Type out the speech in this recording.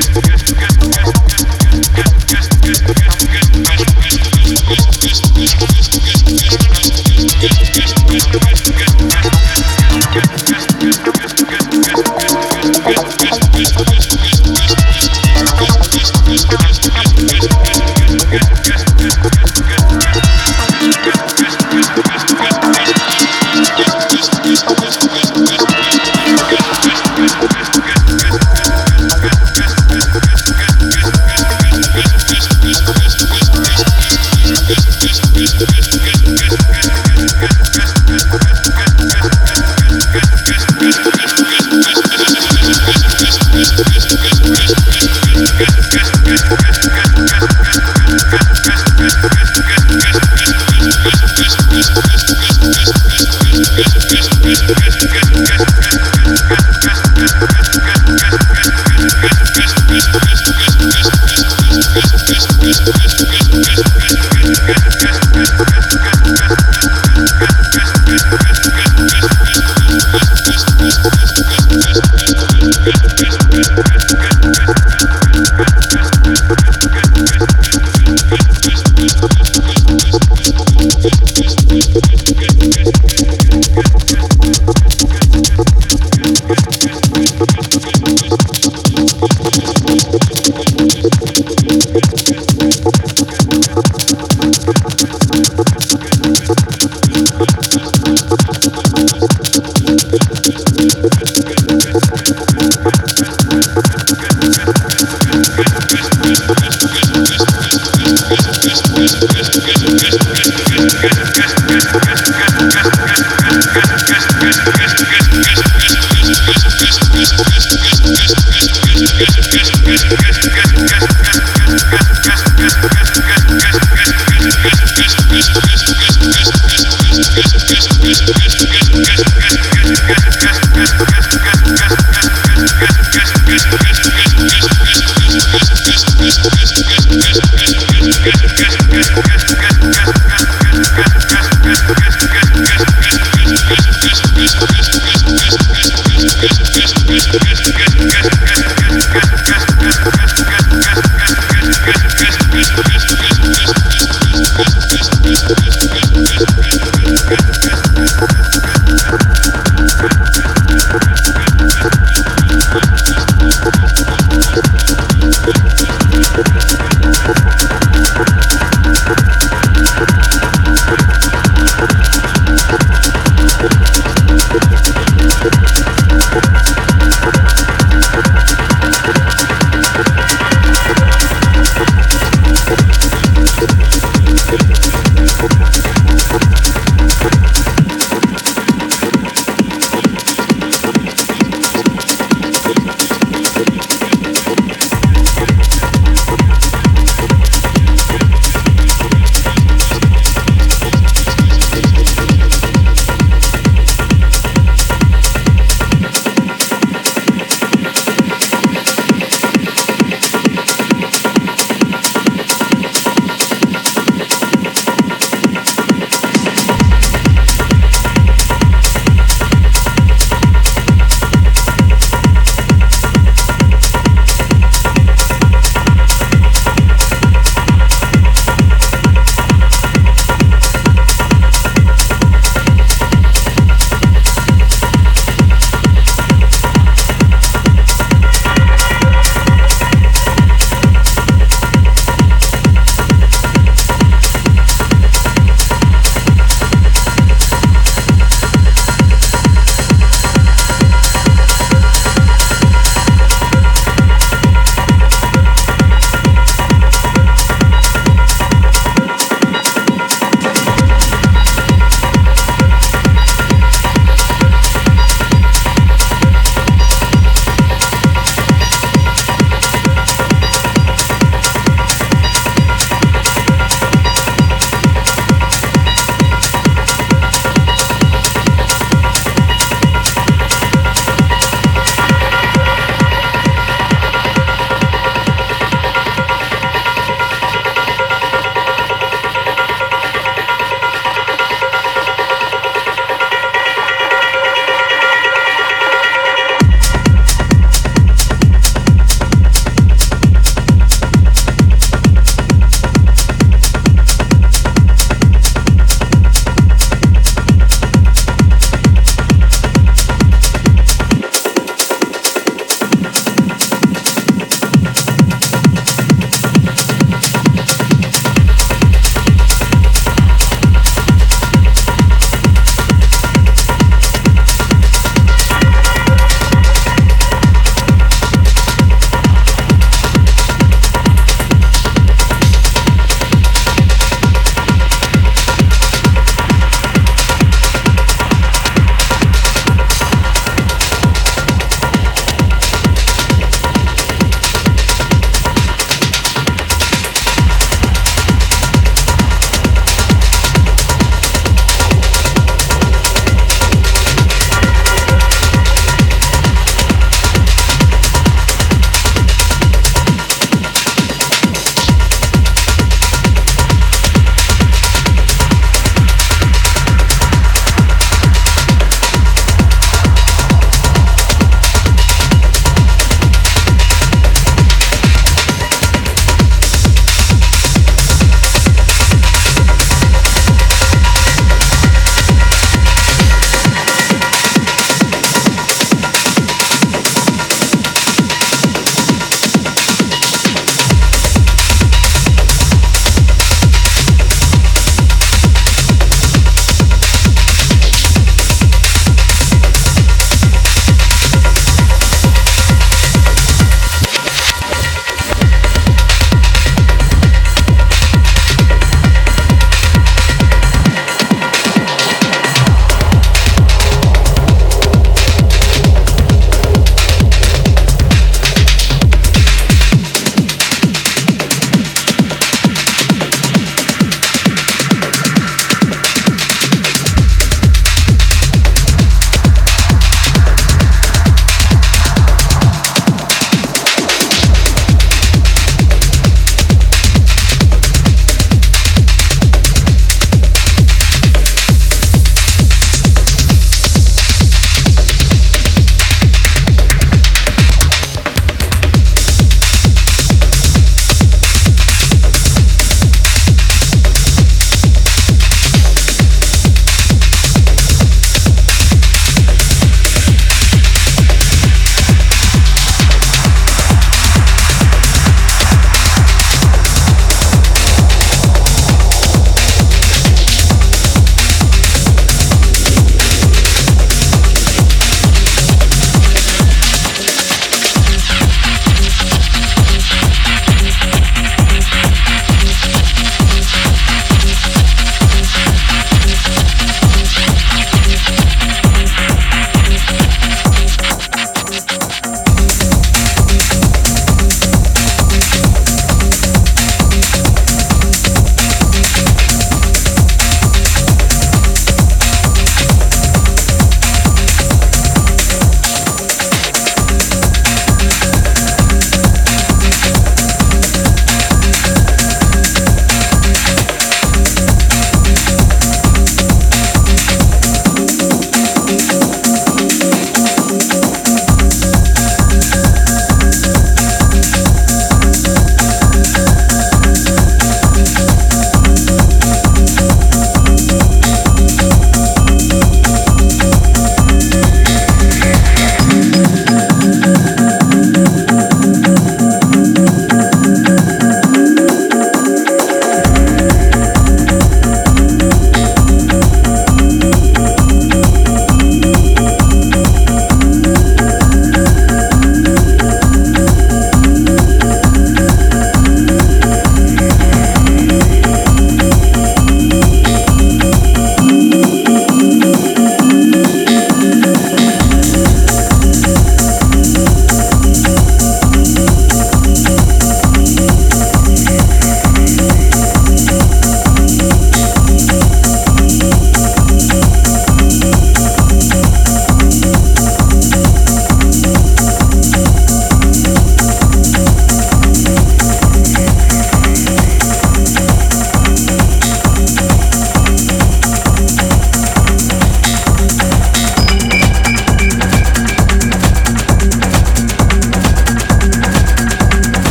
good, good.